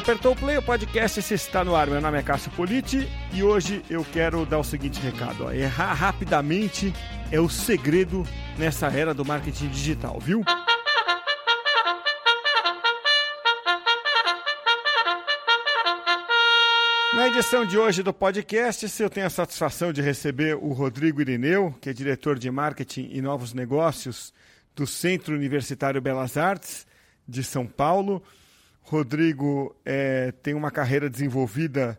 apertou o play, o podcast se está no ar. Meu nome é Cássio Politi e hoje eu quero dar o seguinte recado: ó. errar rapidamente é o segredo nessa era do marketing digital, viu? Na edição de hoje do podcast, eu tenho a satisfação de receber o Rodrigo Irineu, que é diretor de marketing e novos negócios do Centro Universitário Belas Artes de São Paulo. Rodrigo é, tem uma carreira desenvolvida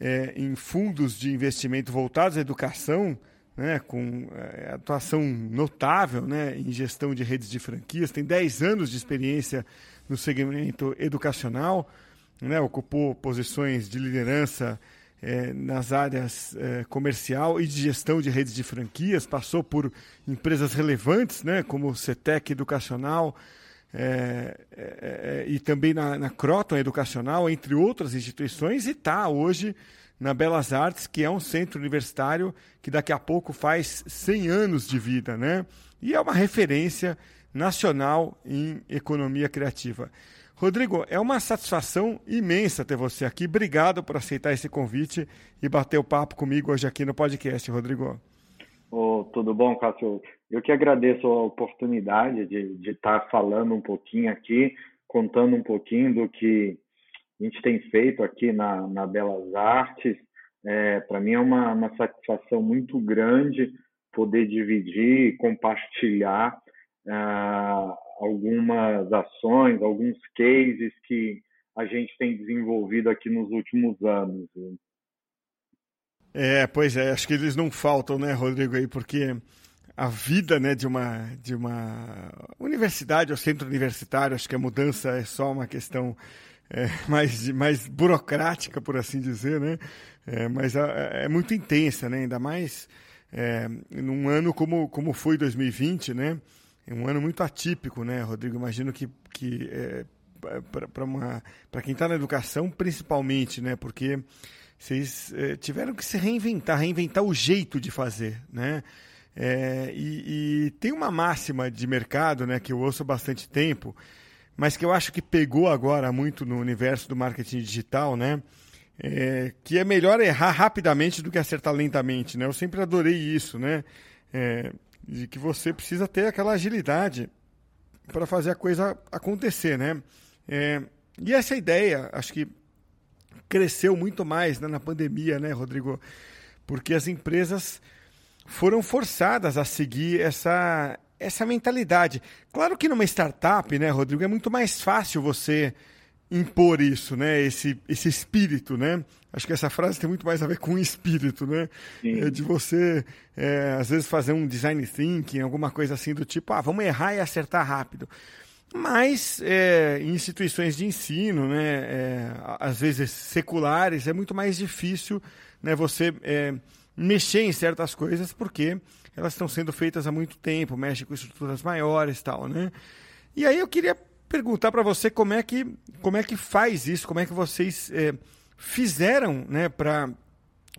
é, em fundos de investimento voltados à educação, né, com é, atuação notável né, em gestão de redes de franquias, tem 10 anos de experiência no segmento educacional né, ocupou posições de liderança é, nas áreas é, comercial e de gestão de redes de franquias, passou por empresas relevantes, né, como o CETEC Educacional é, é, é, e também na, na Croton Educacional, entre outras instituições, e está hoje na Belas Artes, que é um centro universitário que daqui a pouco faz 100 anos de vida, né? E é uma referência nacional em economia criativa. Rodrigo, é uma satisfação imensa ter você aqui. Obrigado por aceitar esse convite e bater o papo comigo hoje aqui no podcast, Rodrigo. Oh, tudo bom, Cássio? Eu que agradeço a oportunidade de, estar falando um pouquinho aqui, contando um pouquinho do que a gente tem feito aqui na, na Belas Artes. É, Para mim é uma, uma satisfação muito grande poder dividir e compartilhar uh, algumas ações, alguns cases que a gente tem desenvolvido aqui nos últimos anos. É, pois é, acho que eles não faltam, né, Rodrigo, aí, porque a vida né, de, uma, de uma universidade ou centro universitário, acho que a mudança é só uma questão é, mais, mais burocrática, por assim dizer, né? É, mas é, é muito intensa, né? Ainda mais é, num ano como, como foi 2020, né? É um ano muito atípico, né, Rodrigo? Imagino que, que é, para quem está na educação, principalmente, né? Porque vocês é, tiveram que se reinventar, reinventar o jeito de fazer, né? É, e, e, tem uma máxima de mercado, né, que eu ouço há bastante tempo, mas que eu acho que pegou agora muito no universo do marketing digital, né? É, que é melhor errar rapidamente do que acertar lentamente, né? Eu sempre adorei isso, né? É, de que você precisa ter aquela agilidade para fazer a coisa acontecer, né? É, e essa ideia, acho que cresceu muito mais né, na pandemia, né, Rodrigo? Porque as empresas foram forçadas a seguir essa, essa mentalidade. Claro que numa startup, né, Rodrigo, é muito mais fácil você impor isso, né? Esse, esse espírito, né? Acho que essa frase tem muito mais a ver com o espírito, né? É de você, é, às vezes, fazer um design thinking, alguma coisa assim do tipo, ah, vamos errar e acertar rápido. Mas é, em instituições de ensino, né, é, às vezes seculares, é muito mais difícil né, você é, mexer em certas coisas porque elas estão sendo feitas há muito tempo, mexe com estruturas maiores tal, né? E aí eu queria perguntar para você como é que como é que faz isso, como é que vocês é, fizeram, né, para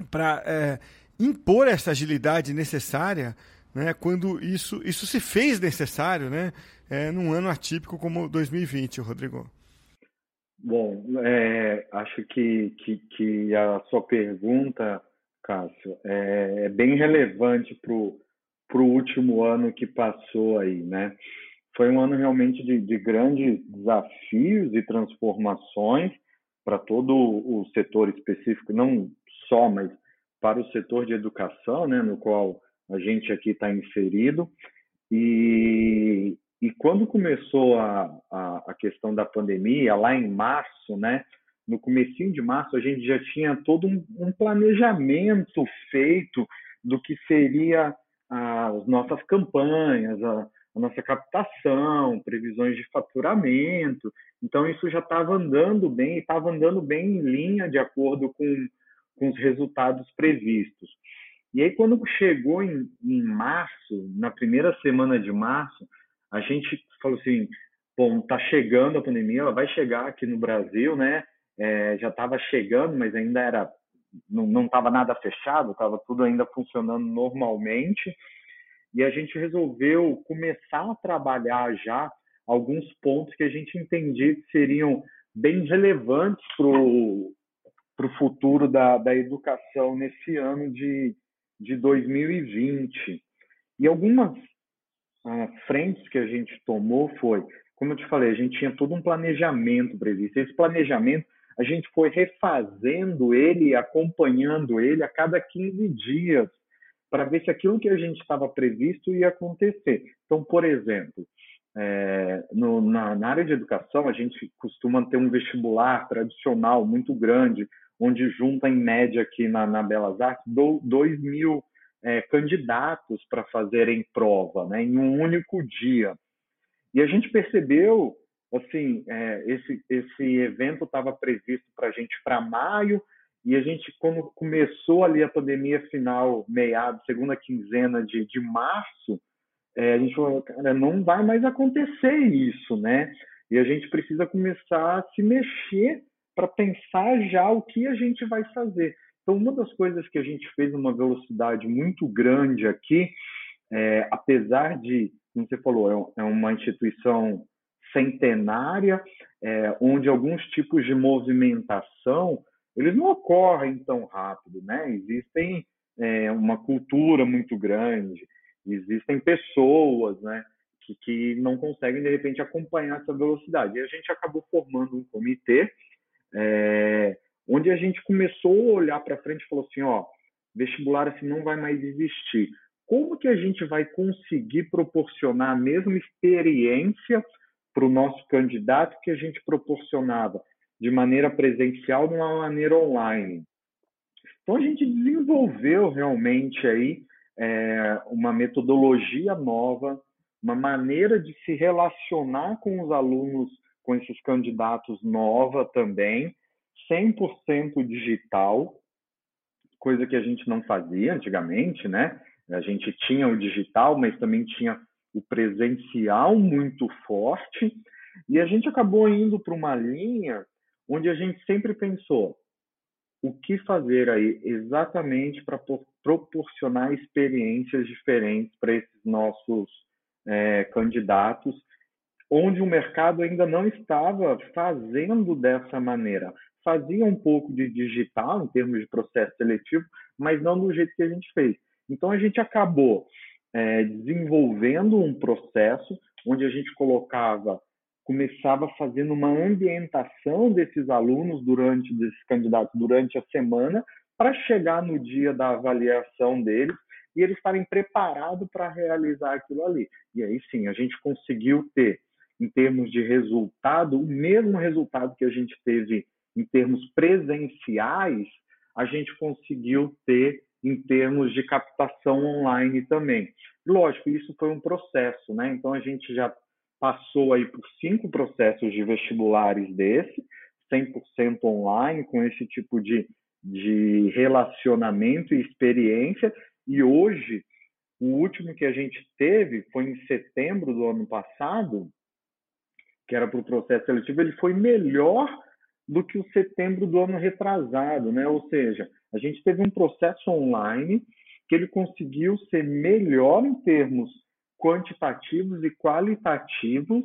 para é, impor essa agilidade necessária, né, quando isso isso se fez necessário, né, é, num ano atípico como 2020, Rodrigo. Bom, é, acho que, que, que, a sua pergunta, Cássio, é, é bem relevante para o último ano que passou aí, né? foi um ano realmente de, de grandes desafios e transformações para todo o setor específico, não só, mas para o setor de educação, né, no qual a gente aqui está inserido. E, e quando começou a, a, a, questão da pandemia, lá em março, né, no comecinho de março, a gente já tinha todo um, um planejamento feito do que seria as nossas campanhas, a, a nossa captação, previsões de faturamento. Então, isso já estava andando bem, estava andando bem em linha de acordo com, com os resultados previstos. E aí, quando chegou em, em março, na primeira semana de março, a gente falou assim: bom, está chegando a pandemia, ela vai chegar aqui no Brasil, né? É, já estava chegando, mas ainda era não estava nada fechado, estava tudo ainda funcionando normalmente e a gente resolveu começar a trabalhar já alguns pontos que a gente entendia que seriam bem relevantes para o futuro da, da educação nesse ano de, de 2020. E algumas ah, frentes que a gente tomou foi, como eu te falei, a gente tinha todo um planejamento previsto. Esse planejamento, a gente foi refazendo ele, acompanhando ele a cada 15 dias, para ver se aquilo que a gente estava previsto ia acontecer. Então, por exemplo, é, no, na, na, área de educação, a gente costuma ter um vestibular tradicional muito grande, onde junta, em média, aqui na, na Belas Artes, 2 mil é, candidatos para fazerem prova, né, em um único dia. E a gente percebeu, assim, é, esse, esse evento estava previsto para a gente para maio, e a gente, quando começou ali a pandemia final, meado, segunda quinzena de, de março, é, a gente falou, cara, não vai mais acontecer isso, né? E a gente precisa começar a se mexer para pensar já o que a gente vai fazer. Então, uma das coisas que a gente fez numa velocidade muito grande aqui, é, apesar de, como você falou, é, é uma instituição centenária, é, onde alguns tipos de movimentação eles não ocorrem tão rápido, né? Existem é, uma cultura muito grande, existem pessoas, né? Que, que não conseguem de repente acompanhar essa velocidade. E a gente acabou formando um comitê é, onde a gente começou a olhar para frente e falou assim, ó, vestibular assim não vai mais existir. Como que a gente vai conseguir proporcionar a mesma experiência para o nosso candidato que a gente proporcionava de maneira presencial de uma maneira online? Então a gente desenvolveu realmente aí é, uma metodologia nova, uma maneira de se relacionar com os alunos, com esses candidatos nova também, 100% digital, coisa que a gente não fazia antigamente, né? A gente tinha o digital, mas também tinha o presencial muito forte, e a gente acabou indo para uma linha onde a gente sempre pensou o que fazer aí exatamente para proporcionar experiências diferentes para esses nossos é, candidatos, onde o mercado ainda não estava fazendo dessa maneira fazia um pouco de digital em termos de processo seletivo, mas não do jeito que a gente fez. Então a gente acabou é, desenvolvendo um processo onde a gente colocava, começava fazendo uma ambientação desses alunos durante, desses candidatos durante a semana, para chegar no dia da avaliação deles e eles estarem preparados para realizar aquilo ali. E aí sim, a gente conseguiu ter, em termos de resultado, o mesmo resultado que a gente teve em termos presenciais, a gente conseguiu ter em termos de captação online também. Lógico, isso foi um processo, né? Então a gente já passou aí por cinco processos de vestibulares desse, 100% online, com esse tipo de, de relacionamento e experiência. E hoje, o último que a gente teve foi em setembro do ano passado, que era para o processo seletivo, ele foi melhor do que o setembro do ano retrasado, né? Ou seja, a gente teve um processo online que ele conseguiu ser melhor em termos quantitativos e qualitativos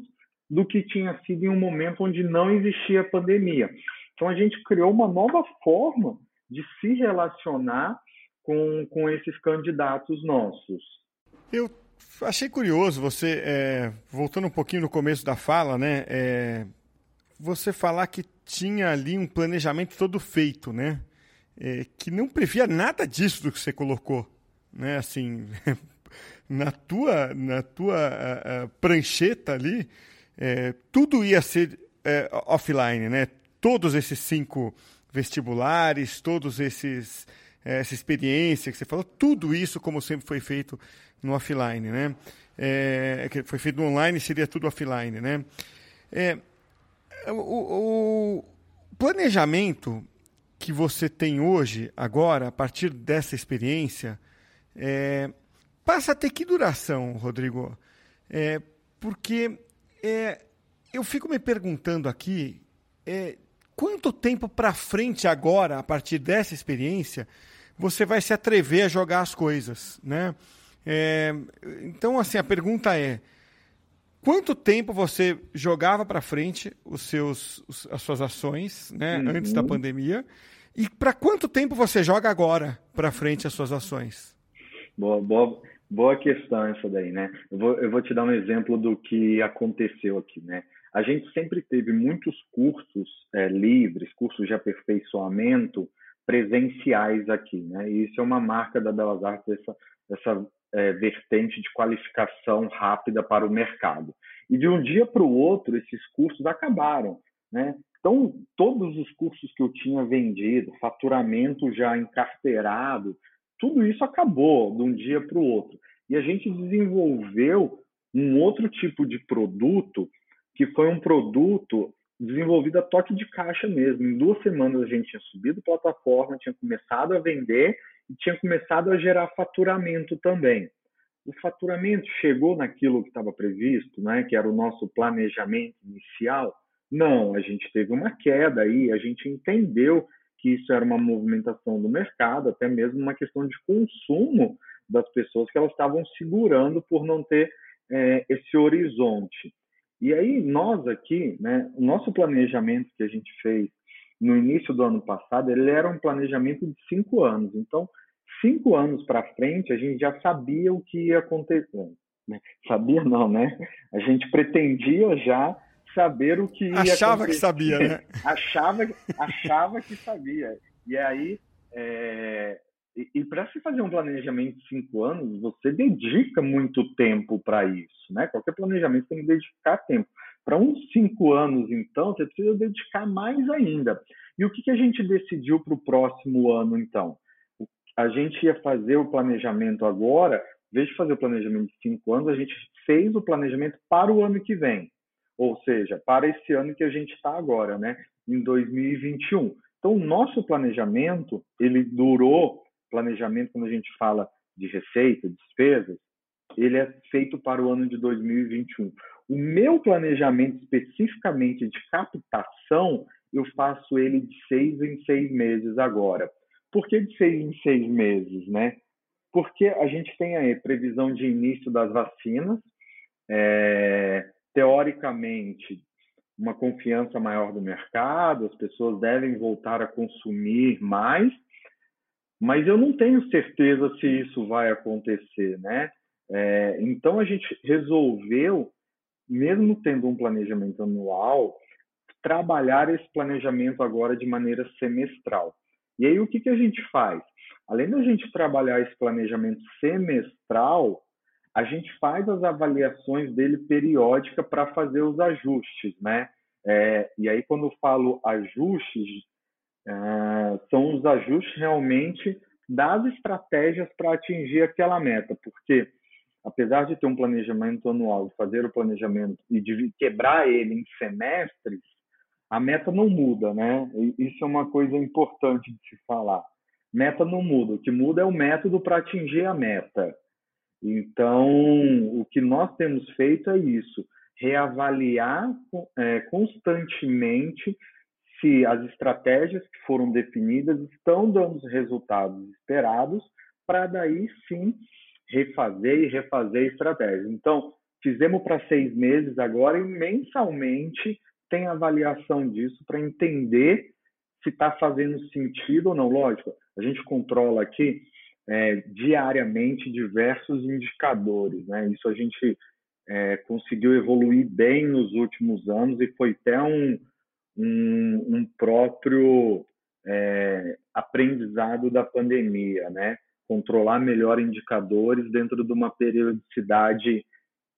do que tinha sido em um momento onde não existia pandemia. Então a gente criou uma nova forma de se relacionar com, com esses candidatos nossos. Eu achei curioso você, é, voltando um pouquinho no começo da fala, né? É, você falar que tinha ali um planejamento todo feito, né? É, que não previa nada disso do que você colocou, né? Assim, na tua, na tua a, a prancheta ali, é, tudo ia ser é, offline, né? Todos esses cinco vestibulares, todos esses é, essa experiência que você falou, tudo isso como sempre foi feito no offline, né? É, que foi feito online seria tudo offline, né? É, o, o planejamento que você tem hoje, agora, a partir dessa experiência, é, passa a ter que duração, Rodrigo? É, porque é, eu fico me perguntando aqui é, quanto tempo para frente agora, a partir dessa experiência, você vai se atrever a jogar as coisas, né? É, então, assim, a pergunta é quanto tempo você jogava para frente os seus, as suas ações, né, uhum. antes da pandemia, e para quanto tempo você joga agora para frente as suas ações? Boa, boa, boa questão essa daí, né? Eu vou, eu vou te dar um exemplo do que aconteceu aqui, né? A gente sempre teve muitos cursos é, livres, cursos de aperfeiçoamento presenciais aqui, né? E isso é uma marca da Belas Artes, essa, essa é, vertente de qualificação rápida para o mercado. E de um dia para o outro, esses cursos acabaram. Né? Então, todos os cursos que eu tinha vendido, faturamento já encarteirado, tudo isso acabou de um dia para o outro. E a gente desenvolveu um outro tipo de produto, que foi um produto desenvolvido a toque de caixa mesmo. Em duas semanas a gente tinha subido a plataforma, tinha começado a vender e tinha começado a gerar faturamento também. O faturamento chegou naquilo que estava previsto, né, que era o nosso planejamento inicial? Não, a gente teve uma queda aí, a gente entendeu que isso era uma movimentação do mercado, até mesmo uma questão de consumo das pessoas que elas estavam segurando por não ter é, esse horizonte. E aí nós aqui, né, o nosso planejamento que a gente fez no início do ano passado, ele era um planejamento de cinco anos. Então, cinco anos para frente, a gente já sabia o que ia acontecer. Né? Sabia não, né? A gente pretendia já saber o que ia achava acontecer. que sabia, né? achava, achava que sabia. E aí, é... e, e para se fazer um planejamento de cinco anos, você dedica muito tempo para isso, né? Qualquer planejamento tem que dedicar tempo. Para uns cinco anos, então, você precisa dedicar mais ainda. E o que, que a gente decidiu para o próximo ano, então? A gente ia fazer o planejamento agora, em vez de fazer o planejamento de cinco anos, a gente fez o planejamento para o ano que vem. Ou seja, para esse ano que a gente está agora, né? Em 2021. Então, o nosso planejamento, ele durou, planejamento quando a gente fala de receita, despesas, ele é feito para o ano de 2021. O meu planejamento especificamente de captação, eu faço ele de seis em seis meses agora. Por que de seis em seis meses, né? Porque a gente tem aí previsão de início das vacinas, é, teoricamente, uma confiança maior do mercado, as pessoas devem voltar a consumir mais, mas eu não tenho certeza se isso vai acontecer, né? É, então a gente resolveu mesmo tendo um planejamento anual, trabalhar esse planejamento agora de maneira semestral. E aí o que, que a gente faz? Além da gente trabalhar esse planejamento semestral, a gente faz as avaliações dele periódica para fazer os ajustes, né? É, e aí quando eu falo ajustes, é, são os ajustes realmente das estratégias para atingir aquela meta, porque apesar de ter um planejamento anual, de fazer o planejamento e de quebrar ele em semestres, a meta não muda, né? Isso é uma coisa importante de se falar. Meta não muda, o que muda é o método para atingir a meta. Então, o que nós temos feito é isso: reavaliar é, constantemente se as estratégias que foram definidas estão dando os resultados esperados, para daí sim refazer e refazer a estratégia. Então, fizemos para seis meses agora e mensalmente tem avaliação disso para entender se está fazendo sentido ou não. Lógico, a gente controla aqui é, diariamente diversos indicadores. Né? Isso a gente é, conseguiu evoluir bem nos últimos anos e foi até um, um, um próprio é, aprendizado da pandemia, né? Controlar melhor indicadores dentro de uma periodicidade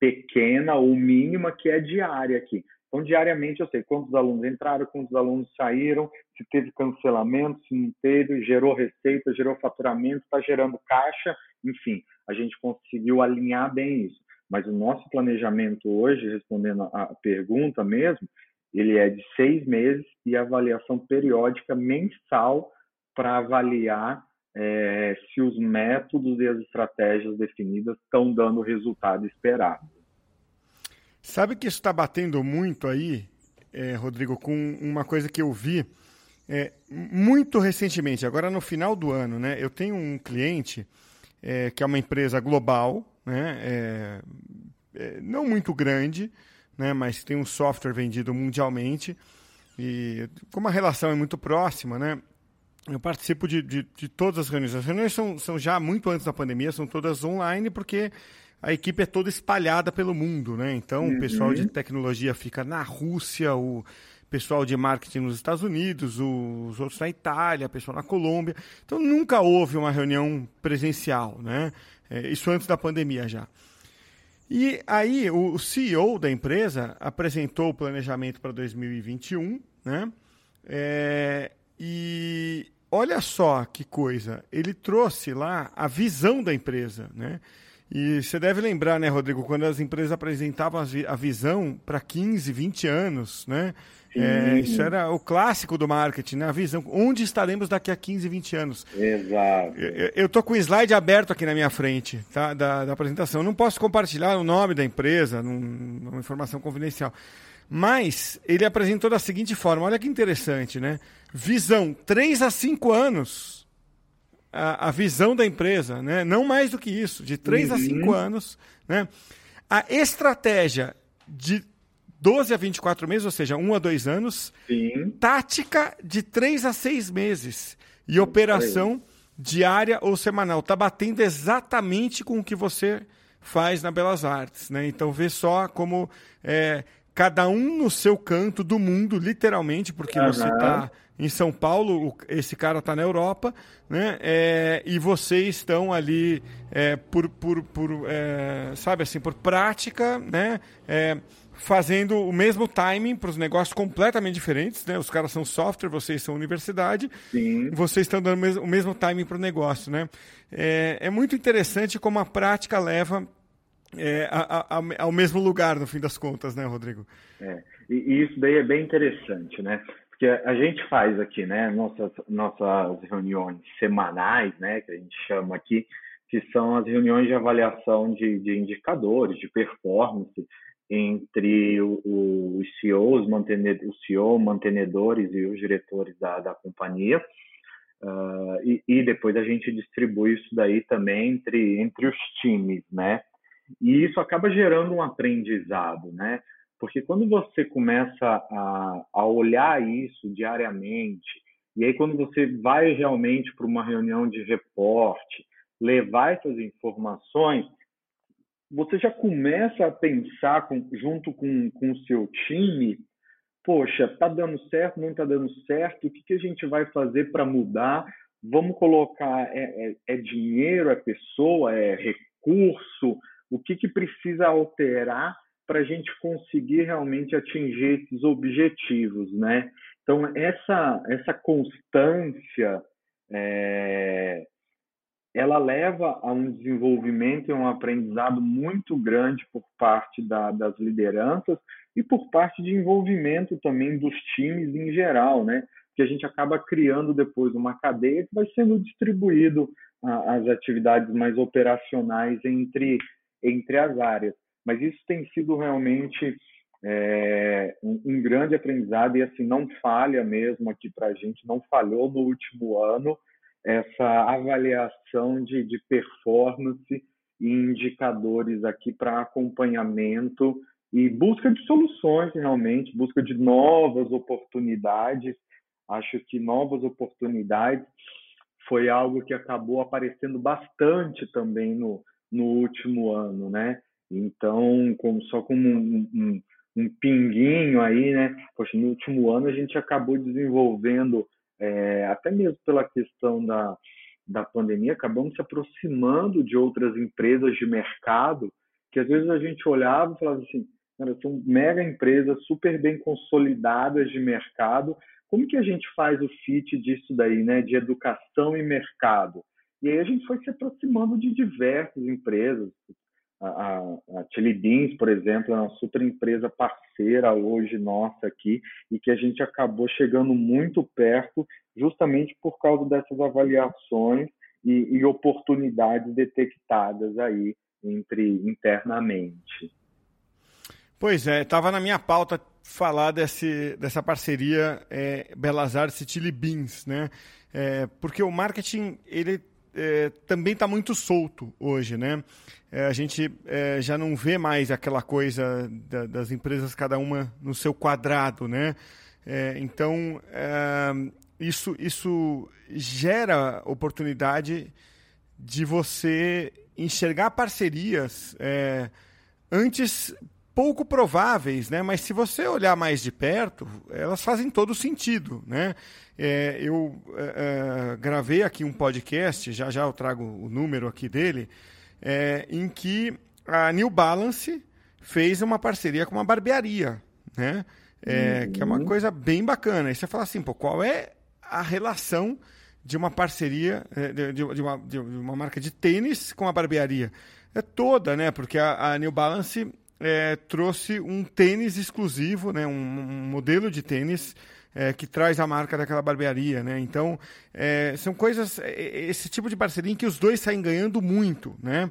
pequena ou mínima que é diária aqui. Então, diariamente eu sei quantos alunos entraram, quantos alunos saíram, se teve cancelamento, se não teve, gerou receita, gerou faturamento, está gerando caixa, enfim, a gente conseguiu alinhar bem isso. Mas o nosso planejamento hoje, respondendo a pergunta mesmo, ele é de seis meses e avaliação periódica mensal para avaliar é, se os métodos e as estratégias definidas estão dando o resultado esperado. Sabe que isso está batendo muito aí, é, Rodrigo, com uma coisa que eu vi é, muito recentemente, agora no final do ano, né? Eu tenho um cliente é, que é uma empresa global, né? É, é, não muito grande, né, mas tem um software vendido mundialmente e como a relação é muito próxima, né, eu participo de, de, de, todas as reuniões. As reuniões são, são já muito antes da pandemia, são todas online, porque a equipe é toda espalhada pelo mundo, né? Então, uhum. o pessoal de tecnologia fica na Rússia, o pessoal de marketing nos Estados Unidos, os outros na Itália, o pessoal na Colômbia. Então, nunca houve uma reunião presencial, né? É, isso antes da pandemia já. E aí, o CEO da empresa apresentou o planejamento para 2021, né? É, e olha só que coisa, ele trouxe lá a visão da empresa, né? E você deve lembrar, né, Rodrigo, quando as empresas apresentavam a visão para 15, 20 anos, né? É, isso era o clássico do marketing, né? A visão. Onde estaremos daqui a 15, 20 anos? Exato. Eu estou com o slide aberto aqui na minha frente, tá? Da, da apresentação. Eu não posso compartilhar o nome da empresa, num, uma informação confidencial. Mas ele apresentou da seguinte forma: olha que interessante, né? Visão 3 a 5 anos. A, a visão da empresa, né? Não mais do que isso, de 3 uhum. a 5 anos, né? A estratégia de 12 a 24 meses, ou seja, 1 a 2 anos. Sim. Tática de 3 a 6 meses. E operação diária ou semanal. Está batendo exatamente com o que você faz na Belas Artes. Né? Então, vê só como é, cada um no seu canto do mundo, literalmente, porque uhum. você está em São Paulo, esse cara está na Europa, né? É, e vocês estão ali é, por, por, por é, sabe assim, por prática, né? É, fazendo o mesmo timing para os negócios completamente diferentes, né? Os caras são software, vocês são universidade, Sim. vocês estão dando o mesmo timing para o negócio, né? É, é muito interessante como a prática leva é, a, a, ao mesmo lugar, no fim das contas, né, Rodrigo? É, e, e, isso daí é bem interessante, né? Porque a gente faz aqui, né, nossas, nossas reuniões semanais, né, que a gente chama aqui, que são as reuniões de avaliação de, de indicadores, de performance entre os CEOs, o CEO, mantenedores e os diretores da, da companhia. Uh, e, e, depois a gente distribui isso daí também entre, entre os times, né? E isso acaba gerando um aprendizado, né? Porque quando você começa a, a olhar isso diariamente, e aí quando você vai realmente para uma reunião de reporte, levar essas informações, você já começa a pensar com, junto com, o seu time, poxa, tá dando certo, não tá dando certo, o que, que a gente vai fazer para mudar? Vamos colocar, é, é, é dinheiro, é pessoa, é recurso, o que, que precisa alterar para a gente conseguir realmente atingir esses objetivos, né? Então essa essa constância é, ela leva a um desenvolvimento e um aprendizado muito grande por parte da, das lideranças e por parte de envolvimento também dos times em geral, né? Que a gente acaba criando depois uma cadeia que vai sendo distribuído as atividades mais operacionais entre entre as áreas. Mas isso tem sido realmente é, um, um, grande aprendizado e assim não falha mesmo aqui para a gente, não falhou no último ano essa avaliação de, de performance e indicadores aqui para acompanhamento e busca de soluções realmente, busca de novas oportunidades. Acho que novas oportunidades foi algo que acabou aparecendo bastante também no, no último ano, né? Então, como, só como um, um, um pinguinho aí, né? Poxa, no último ano a gente acabou desenvolvendo, é, até mesmo pela questão da, da pandemia, acabamos se aproximando de outras empresas de mercado, que às vezes a gente olhava e falava assim, cara, são mega empresas super bem consolidadas de mercado, como que a gente faz o fit disso daí, né? De educação e mercado? E aí a gente foi se aproximando de diversas empresas. A, a, a Chili Beans, por exemplo, é uma super empresa parceira hoje nossa aqui e que a gente acabou chegando muito perto justamente por causa dessas avaliações e, e oportunidades detectadas aí entre internamente. Pois é, estava na minha pauta falar desse, dessa parceria é, Belas Artes e Chili Beans, né? É, porque o marketing ele é, também está muito solto hoje, né? É, a gente é, já não vê mais aquela coisa da, das empresas cada uma no seu quadrado, né? É, então é, isso isso gera oportunidade de você enxergar parcerias é, antes pouco prováveis, né? Mas se você olhar mais de perto, elas fazem todo sentido, né? É, eu é, é, gravei aqui um podcast, já já eu trago o número aqui dele, é, em que a New Balance fez uma parceria com uma barbearia, né? Uhum. Que é uma uhum. coisa bem bacana. E você fala assim, pô, qual é a relação de uma parceria, é, de, de, uma, de uma marca de tênis com a barbearia? É toda, né? Porque a, a New Balance é, trouxe um tênis exclusivo, né, um, um modelo de tênis é, que traz a marca daquela barbearia, né? Então é, são coisas, é, esse tipo de parceria em que os dois saem ganhando muito, né?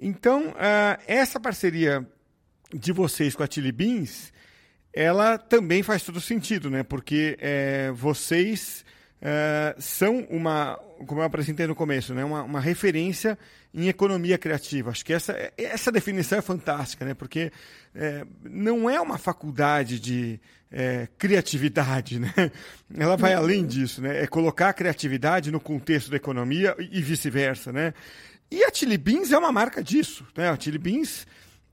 Então uh, essa parceria de vocês com a Chili Beans, ela também faz todo sentido, né? Porque é, vocês uh, são uma, como eu apresentei no começo, né? uma, uma referência em economia criativa. Acho que essa, essa definição é fantástica, né? porque é, não é uma faculdade de é, criatividade, né? ela vai além disso, né? é colocar a criatividade no contexto da economia e vice-versa. Né? E a Chili Beans é uma marca disso. Né? A Chili Beans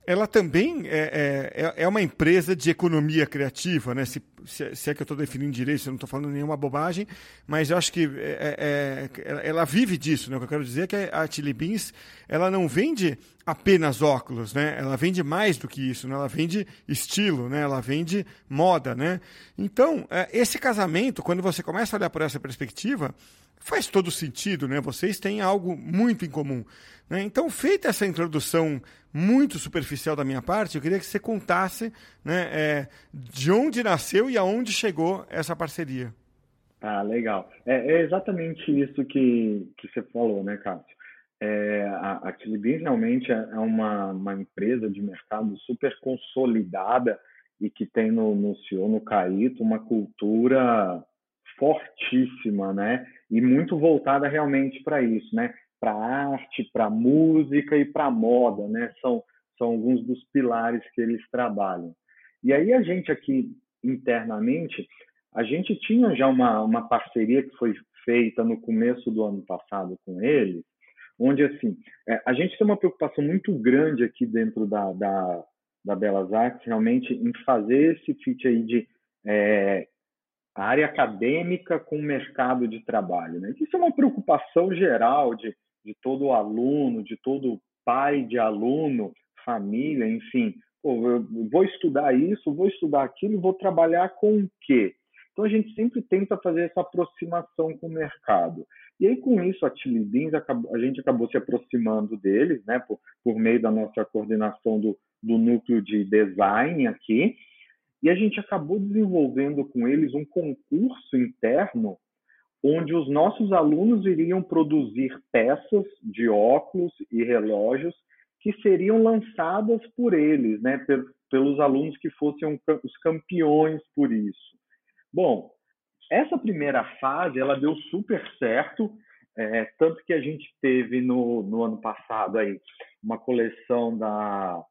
ela também é, é, é, uma empresa de economia criativa, né? Se, se, se é que eu estou definindo direito, se eu não estou falando nenhuma bobagem, mas eu acho que é, é, é ela vive disso, né? O que eu quero dizer é que a Chili Beans, ela não vende apenas óculos, né? Ela vende mais do que isso, né? Ela vende estilo, né? Ela vende moda, né? Então, é, esse casamento, quando você começa a olhar por essa perspectiva, faz todo sentido, né? Vocês têm algo muito em comum. Né? Então, feita essa introdução muito superficial da minha parte, eu queria que você contasse né, é, de onde nasceu e aonde chegou essa parceria. Ah, legal. É, é exatamente isso que, que você falou, né, Cássio? É, a, a Chili Beans realmente é, é uma, uma empresa de mercado super consolidada e que tem no, no CEO, no Caíto, uma cultura fortíssima, né? E muito voltada realmente para isso, né? Para arte, para música e para moda, né? São, são alguns dos pilares que eles trabalham. E aí a gente aqui internamente, a gente tinha já uma, uma parceria que foi feita no começo do ano passado com eles, onde assim é, a gente tem uma preocupação muito grande aqui dentro da, da, da Belas Artes realmente em fazer esse fit aí de é, a área acadêmica com o mercado de trabalho. Né? Isso é uma preocupação geral de, de todo aluno, de todo pai de aluno, família, enfim. Pô, eu vou estudar isso, vou estudar aquilo, vou trabalhar com o quê? Então a gente sempre tenta fazer essa aproximação com o mercado. E aí com isso a Chili Beans, a gente acabou se aproximando deles, né, por, por meio da nossa coordenação do, do núcleo de design aqui, e a gente acabou desenvolvendo com eles um concurso interno onde os nossos alunos iriam produzir peças de óculos e relógios que seriam lançadas por eles, né, pelos alunos que fossem os campeões por isso. Bom, essa primeira fase ela deu super certo, é, tanto que a gente teve no, no ano passado aí uma coleção da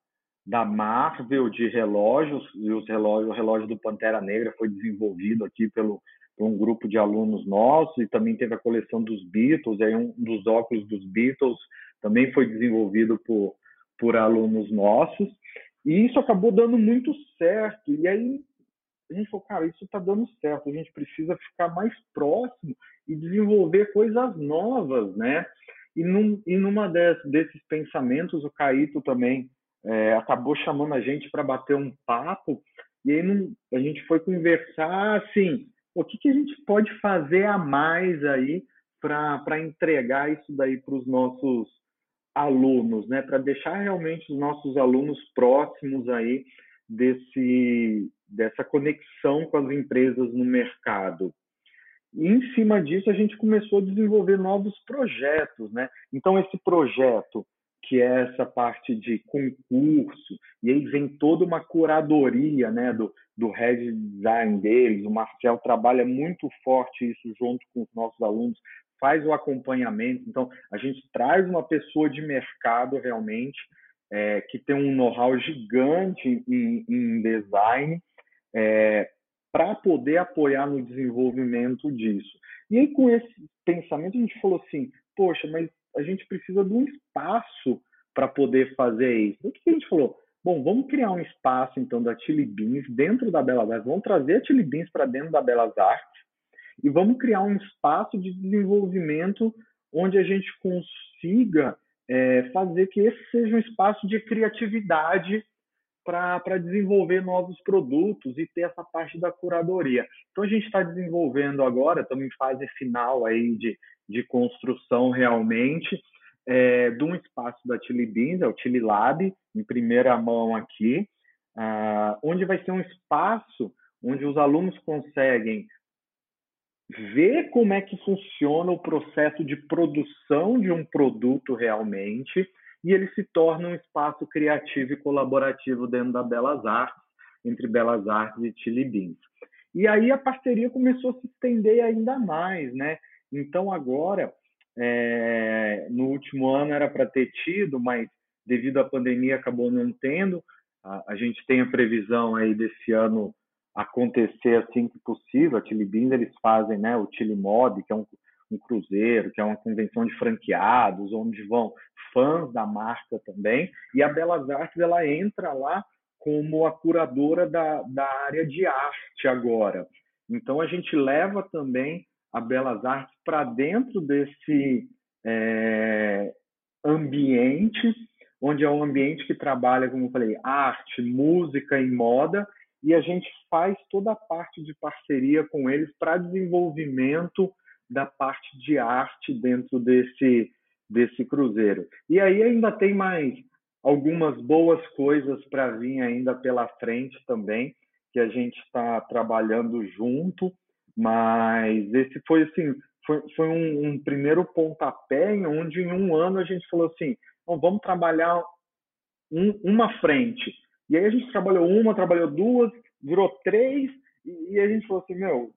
da Marvel de relógios, e os relógios, o relógio do Pantera Negra foi desenvolvido aqui pelo, por um grupo de alunos nossos, e também teve a coleção dos Beatles, aí um dos óculos dos Beatles também foi desenvolvido por, por alunos nossos, e isso acabou dando muito certo, e aí a gente falou, cara, isso está dando certo, a gente precisa ficar mais próximo e desenvolver coisas novas, né? E, num, e numa des, desses pensamentos, o Caíto também é, acabou chamando a gente para bater um papo e aí não, a gente foi conversar assim, o que, que a gente pode fazer a mais aí para entregar isso daí para os nossos alunos, né? Para deixar realmente os nossos alunos próximos aí desse dessa conexão com as empresas no mercado. E em cima disso a gente começou a desenvolver novos projetos, né? Então esse projeto que é essa parte de concurso, e aí vem toda uma curadoria né, do, do head design deles. O Marcel trabalha muito forte isso junto com os nossos alunos, faz o acompanhamento. Então, a gente traz uma pessoa de mercado realmente é, que tem um know-how gigante em, em design é, para poder apoiar no desenvolvimento disso. E aí, com esse pensamento, a gente falou assim: poxa, mas a gente precisa de um espaço para poder fazer isso. O que a gente falou? Bom, vamos criar um espaço, então, da Chili Beans dentro da Belas Artes. Vamos trazer a Chili Beans para dentro da Belas Artes e vamos criar um espaço de desenvolvimento onde a gente consiga é, fazer que esse seja um espaço de criatividade para desenvolver novos produtos e ter essa parte da curadoria. Então a gente está desenvolvendo agora, estamos em fase final aí de, de construção realmente, é, de um espaço da Chili Beans, é o Chili Lab, em primeira mão aqui, ah, onde vai ser um espaço onde os alunos conseguem ver como é que funciona o processo de produção de um produto realmente e ele se torna um espaço criativo e colaborativo dentro da Belas Artes, entre Belas Artes e Chili Beans. E aí a parceria começou a se estender ainda mais, né? Então agora, é, no último ano era para ter tido, mas devido à pandemia acabou não tendo. A, a, gente tem a previsão aí desse ano acontecer assim que possível. A Chili Beans eles fazem, né, o Chili que é um, um cruzeiro, que é uma convenção de franqueados, onde vão fãs da marca também. E a Belas Artes ela entra lá como a curadora da, da área de arte agora. Então a gente leva também a Belas Artes para dentro desse é, ambiente, onde é um ambiente que trabalha, como eu falei, arte, música e moda, e a gente faz toda a parte de parceria com eles para desenvolvimento da parte de arte dentro desse, desse cruzeiro. E aí ainda tem mais algumas boas coisas para vir ainda pela frente também, que a gente está trabalhando junto, mas esse foi assim, foi, foi um, um, primeiro pontapé em onde em um ano a gente falou assim, então, vamos trabalhar um, uma frente. E aí a gente trabalhou uma, trabalhou duas, virou três, e, e a gente falou assim, meu,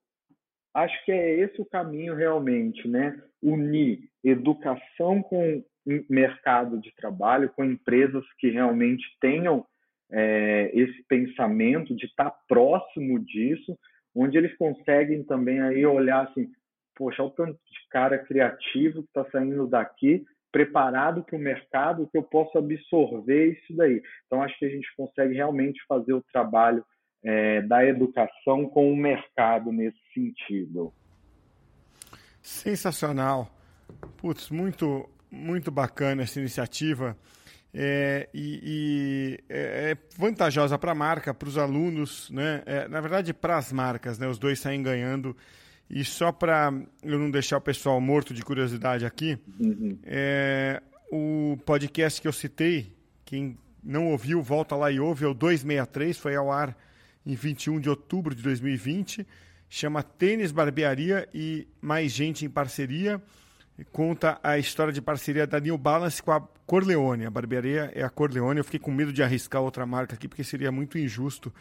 acho que é esse o caminho realmente, né? Unir educação com mercado de trabalho, com empresas que realmente tenham é, esse pensamento de estar próximo disso, onde eles conseguem também aí olhar assim, poxa, o tanto de cara criativo que está saindo daqui, preparado para o mercado, que eu posso absorver isso daí. Então, acho que a gente consegue realmente fazer o trabalho é, da educação com o mercado nesse sentido. Sensacional. Putz, muito, muito bacana essa iniciativa. É, e, e, é, é vantajosa para a marca, para os alunos, né? É, na verdade, para as marcas, né? Os dois saem ganhando. E só para eu não deixar o pessoal morto de curiosidade aqui, uhum. é, o podcast que eu citei, quem não ouviu, volta lá e ouve, é o 263, foi ao ar em 21 de outubro de 2020. Chama Tênis Barbearia e Mais Gente em Parceria. Conta a história de parceria da New Balance com a Corleone. A barbearia é a Corleone. Eu fiquei com medo de arriscar outra marca aqui, porque seria muito injusto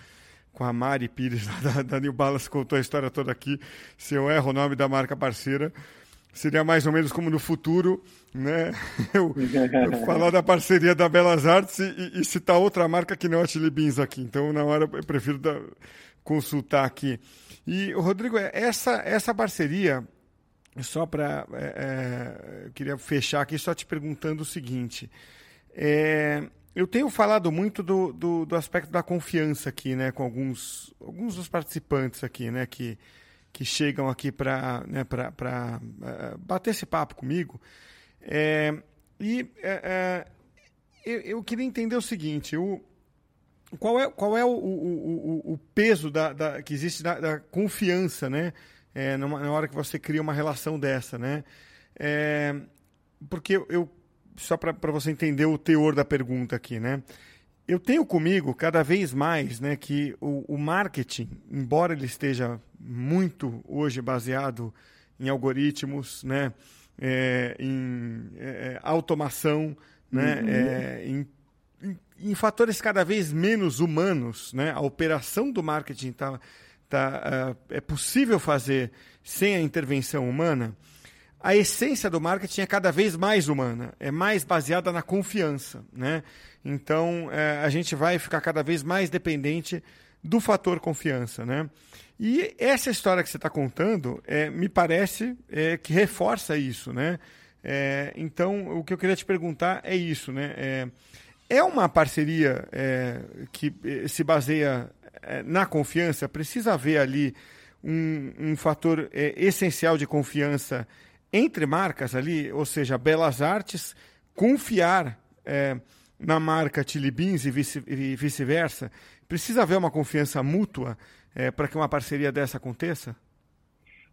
com a Mari Pires, da, da New Balance, contou a história toda aqui. Se eu erro o nome da marca parceira, seria mais ou menos como no futuro, né? Eu, eu falar da parceria da Belas Artes e, e, citar outra marca que não é a Chili Beans aqui. Então, na hora, eu prefiro da, consultar aqui. E, Rodrigo, essa, essa parceria, só para. É, é, eu queria fechar aqui só te perguntando o seguinte. É, eu tenho falado muito do, do, do, aspecto da confiança aqui, né, com alguns, alguns dos participantes aqui, né, que, que chegam aqui para né, uh, bater esse papo comigo. É, e uh, eu, eu, queria entender o seguinte: o, qual é, qual é o, o, o, peso da, da, que existe da, da confiança, né, é, numa, na hora que você cria uma relação dessa, né? É, porque eu só para você entender o teor da pergunta aqui, né? Eu tenho comigo cada vez mais né, que o, o marketing, embora ele esteja muito hoje baseado em algoritmos, né, é, em é, é automação, né, uhum. é, em, em, em, fatores cada vez menos humanos, né, a operação do marketing tá, tá, uh, é possível fazer sem a intervenção humana a essência do marketing é cada vez mais humana, é mais baseada na confiança, né? Então, é, a gente vai ficar cada vez mais dependente do fator confiança, né? E essa história que você está contando, é, me parece é, que reforça isso, né? É, então, o que eu queria te perguntar é isso, né? É, é uma parceria é, que é, se baseia é, na confiança? Precisa haver ali um, um fator essencial de confiança entre marcas ali, ou seja, Belas Artes confiar na marca Chili Beans e vice-versa? Precisa haver uma confiança mútua é, para que uma parceria dessa aconteça?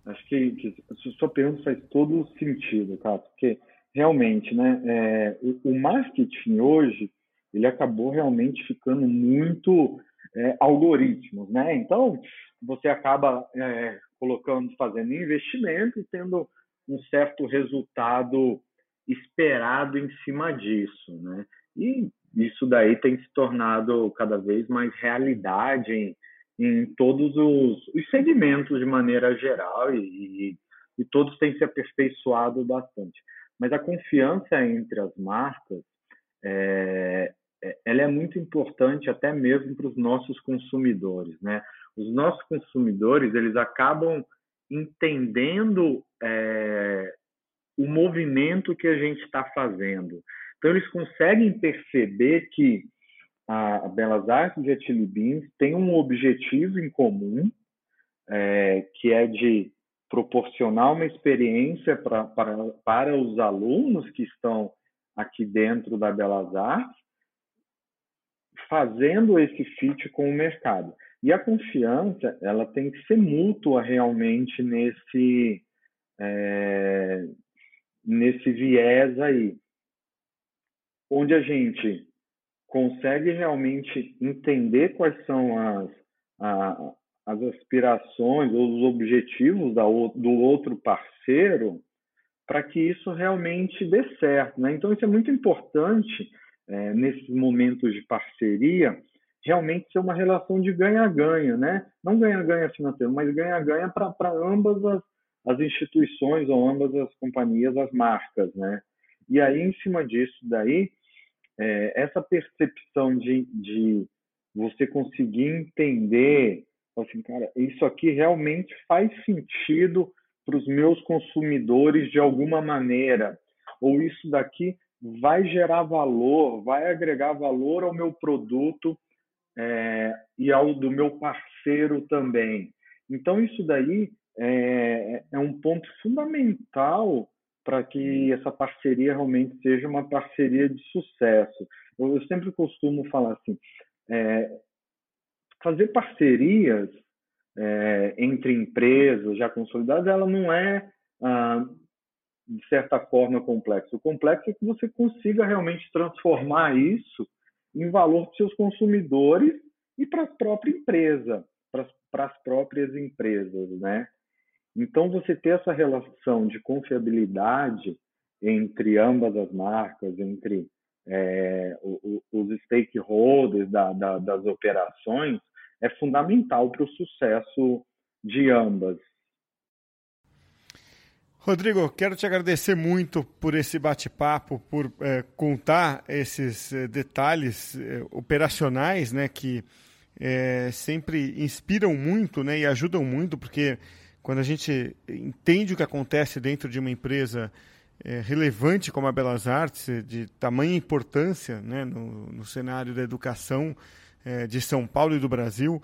Acho que, que sua pergunta faz todo sentido, cara, porque realmente, né, é, o, o, marketing hoje ele acabou realmente ficando muito é, algoritmos, né? Então você acaba é, colocando, fazendo investimento e tendo um certo resultado esperado em cima disso, né? E isso daí tem se tornado cada vez mais realidade em, em todos os, os, segmentos de maneira geral e, e, todos têm se aperfeiçoado bastante. Mas a confiança entre as marcas é, é ela é muito importante até mesmo para os nossos consumidores, né? Os nossos consumidores eles acabam entendendo é, o movimento que a gente está fazendo. Então, eles conseguem perceber que a Belas Artes e a Chili Beans têm um objetivo em comum, é, que é de proporcionar uma experiência pra, pra, para os alunos que estão aqui dentro da Belas Artes, fazendo esse fit com o mercado. E a confiança, ela tem que ser mútua realmente nesse, é, nesse viés aí onde a gente consegue realmente entender quais são as, a, as aspirações ou os objetivos da, do outro parceiro para que isso realmente dê certo. Né? Então, isso é muito importante é, nesses momentos de parceria, realmente ser uma relação de ganha-ganha, né? não ganha-ganha financeiro, mas ganha-ganha para ambas as, as instituições ou ambas as companhias, as marcas. Né? E aí, em cima disso daí, é, essa percepção de, de você conseguir entender, assim, cara, isso aqui realmente faz sentido para os meus consumidores de alguma maneira, ou isso daqui vai gerar valor, vai agregar valor ao meu produto é, e ao do meu parceiro também. Então, isso daí é, é um ponto fundamental para que essa parceria realmente seja uma parceria de sucesso. Eu, eu sempre costumo falar assim, é, fazer parcerias é, entre empresas já consolidadas, ela não é ah, de certa forma complexo. O complexo é que você consiga realmente transformar isso em valor para seus consumidores e para a própria empresa, para as próprias empresas, né? Então, você ter essa relação de confiabilidade entre ambas as marcas, entre é, os stakeholders da, da, das operações, é fundamental para o sucesso de ambas. Rodrigo, quero te agradecer muito por esse bate-papo, por é, contar esses é, detalhes é, operacionais, né, que é, sempre inspiram muito, né, e ajudam muito, porque quando a gente entende o que acontece dentro de uma empresa é, relevante como a Belas Artes, de tamanha importância né, no, no cenário da educação é, de São Paulo e do Brasil,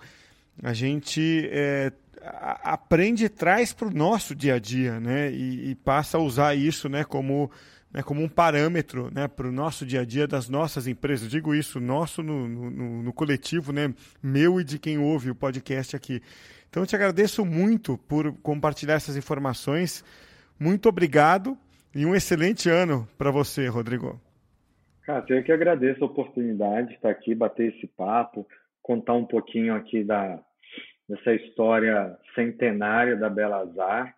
a gente é, a, aprende e traz para o nosso dia a dia né, e, e, passa a usar isso né, como, né, como um parâmetro né, para o nosso dia a dia das nossas empresas. Eu digo isso, nosso no, no, no coletivo, né, meu e de quem ouve o podcast aqui. Então, eu te agradeço muito por compartilhar essas informações. Muito obrigado e um excelente ano para você, Rodrigo. Cara, eu que agradeço a oportunidade de estar aqui, bater esse papo, contar um pouquinho aqui da, dessa história centenária da Belas Artes.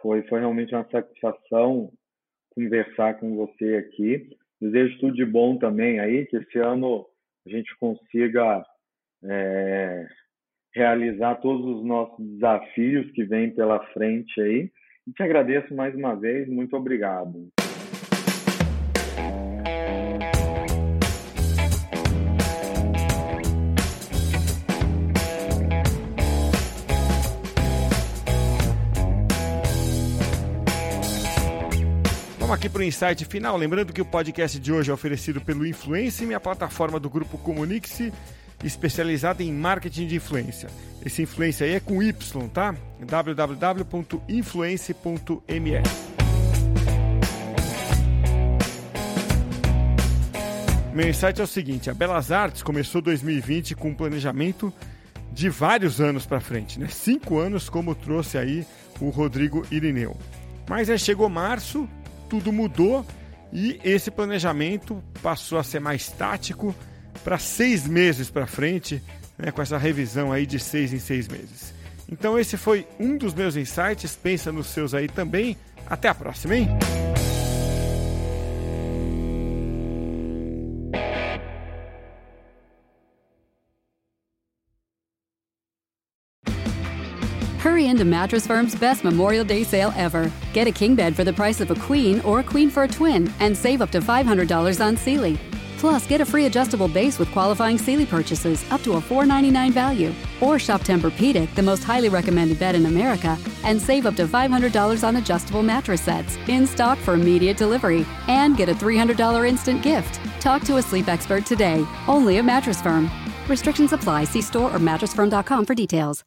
Foi, foi realmente uma satisfação conversar com você aqui. Desejo tudo de bom também aí, que esse ano a gente consiga é, realizar todos os nossos desafios que vêm pela frente aí E te agradeço mais uma vez, muito obrigado. Aqui para o insight final. Lembrando que o podcast de hoje é oferecido pelo Influence, minha plataforma do grupo Comunique-se, especializada em marketing de influência. Esse influência aí é com Y, tá? www.influence.me. Meu insight é o seguinte: a Belas Artes começou 2020 com um planejamento de vários anos para frente, né? Cinco anos, como trouxe aí o Rodrigo Irineu. Mas aí chegou março, tudo mudou e esse planejamento passou a ser mais tático para seis meses para frente, né, com essa revisão aí de seis em seis meses. Então esse foi um dos meus insights. Pensa nos seus aí também. Até a próxima, hein? Hurry into Mattress Firm's best Memorial Day sale ever. Get a king bed for the price of a queen or a queen for a twin and save up to $500 on Sealy. Plus, get a free adjustable base with qualifying Sealy purchases up to a $4.99 value. Or shop Tempur-Pedic, the most highly recommended bed in America, and save up to $500 on adjustable mattress sets in stock for immediate delivery. And get a $300 instant gift. Talk to a sleep expert today, only at Mattress Firm. Restrictions apply. See store or mattressfirm.com for details.